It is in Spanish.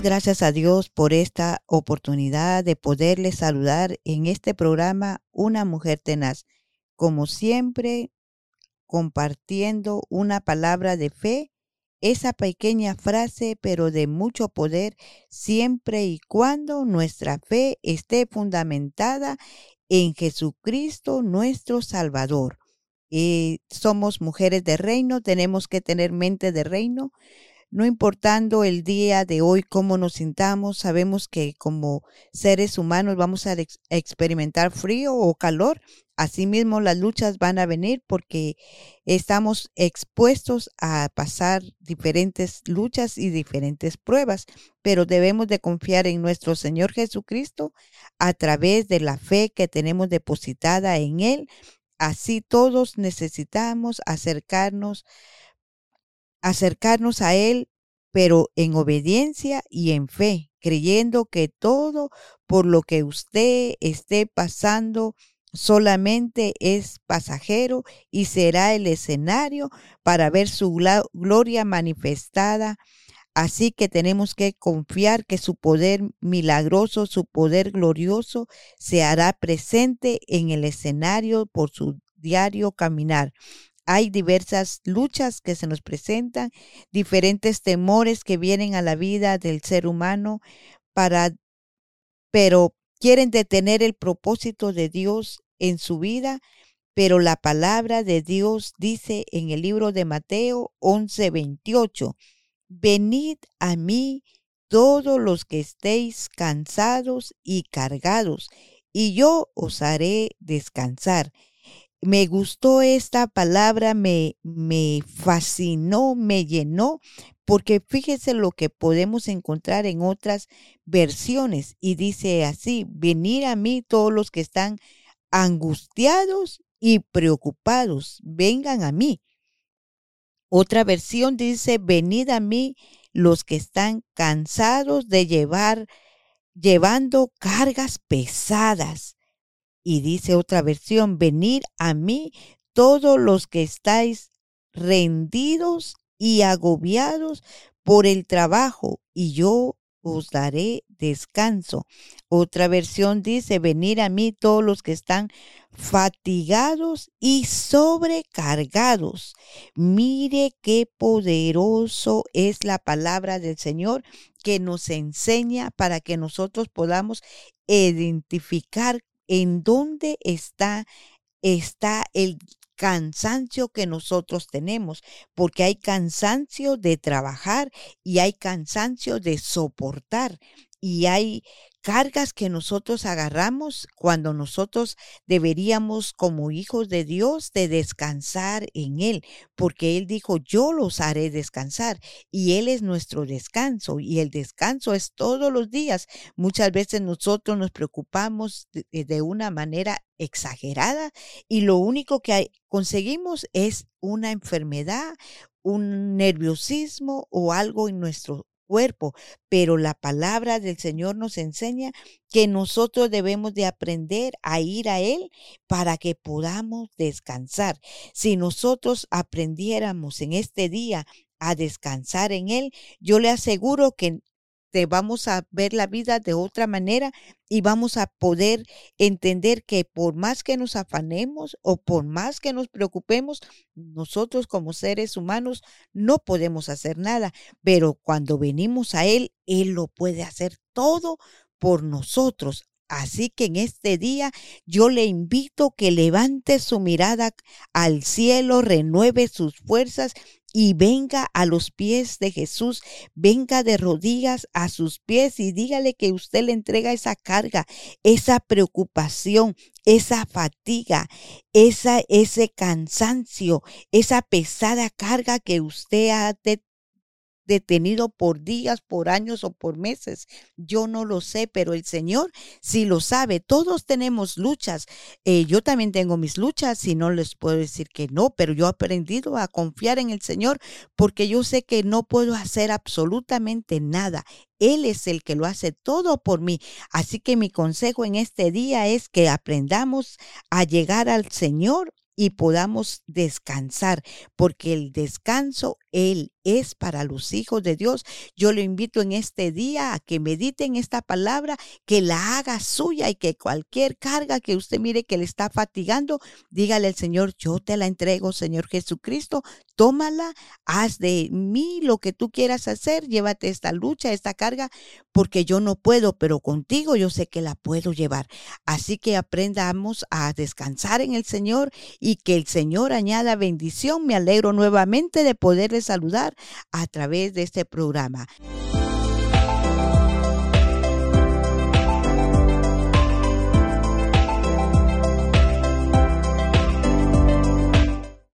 Gracias a Dios por esta oportunidad de poderle saludar en este programa Una Mujer Tenaz. Como siempre, compartiendo una palabra de fe, esa pequeña frase, pero de mucho poder, siempre y cuando nuestra fe esté fundamentada en Jesucristo nuestro Salvador. Y somos mujeres de reino, tenemos que tener mente de reino, no importando el día de hoy cómo nos sintamos, sabemos que como seres humanos vamos a experimentar frío o calor. Asimismo, las luchas van a venir porque estamos expuestos a pasar diferentes luchas y diferentes pruebas, pero debemos de confiar en nuestro Señor Jesucristo a través de la fe que tenemos depositada en Él. Así todos necesitamos acercarnos acercarnos a Él, pero en obediencia y en fe, creyendo que todo por lo que usted esté pasando solamente es pasajero y será el escenario para ver su gloria manifestada. Así que tenemos que confiar que su poder milagroso, su poder glorioso se hará presente en el escenario por su diario caminar. Hay diversas luchas que se nos presentan, diferentes temores que vienen a la vida del ser humano para pero quieren detener el propósito de Dios en su vida, pero la palabra de Dios dice en el libro de Mateo 11:28, venid a mí todos los que estéis cansados y cargados, y yo os haré descansar me gustó esta palabra, me, me fascinó, me llenó, porque fíjese lo que podemos encontrar en otras versiones y dice así, venir a mí todos los que están angustiados y preocupados, vengan a mí. Otra versión dice, venid a mí los que están cansados de llevar, llevando cargas pesadas y dice otra versión, venid a mí todos los que estáis rendidos y agobiados por el trabajo, y yo os daré descanso. Otra versión dice, venir a mí todos los que están fatigados y sobrecargados. Mire qué poderoso es la palabra del Señor que nos enseña para que nosotros podamos identificar en dónde está, está el cansancio que nosotros tenemos, porque hay cansancio de trabajar y hay cansancio de soportar y hay cargas que nosotros agarramos cuando nosotros deberíamos como hijos de Dios de descansar en Él, porque Él dijo, yo los haré descansar y Él es nuestro descanso y el descanso es todos los días. Muchas veces nosotros nos preocupamos de, una manera exagerada y lo único que conseguimos es una enfermedad, un nerviosismo o algo en nuestro cuerpo, pero la palabra del Señor nos enseña que nosotros debemos de aprender a ir a Él para que podamos descansar. Si nosotros aprendiéramos en este día a descansar en Él, yo le aseguro que vamos a ver la vida de otra manera y vamos a poder entender que por más que nos afanemos o por más que nos preocupemos, nosotros como seres humanos no podemos hacer nada, pero cuando venimos a Él, Él lo puede hacer todo por nosotros. Así que en este día yo le invito que levante su mirada al cielo, renueve sus fuerzas y venga a los pies de Jesús, venga de rodillas a sus pies y dígale que usted le entrega esa carga, esa preocupación, esa fatiga, esa, ese cansancio, esa pesada carga que usted ha detenido por días, por años o por meses. Yo no lo sé, pero el Señor sí lo sabe. Todos tenemos luchas. Eh, yo también tengo mis luchas y no les puedo decir que no, pero yo he aprendido a confiar en el Señor porque yo sé que no puedo hacer absolutamente nada. Él es el que lo hace todo por mí. Así que mi consejo en este día es que aprendamos a llegar al Señor y podamos descansar, porque el descanso Él es para los hijos de Dios. Yo lo invito en este día a que medite en esta palabra, que la haga suya y que cualquier carga que usted mire que le está fatigando, dígale al Señor, yo te la entrego, Señor Jesucristo, tómala, haz de mí lo que tú quieras hacer, llévate esta lucha, esta carga, porque yo no puedo, pero contigo yo sé que la puedo llevar. Así que aprendamos a descansar en el Señor y que el Señor añada bendición. Me alegro nuevamente de poderle saludar a través de este programa.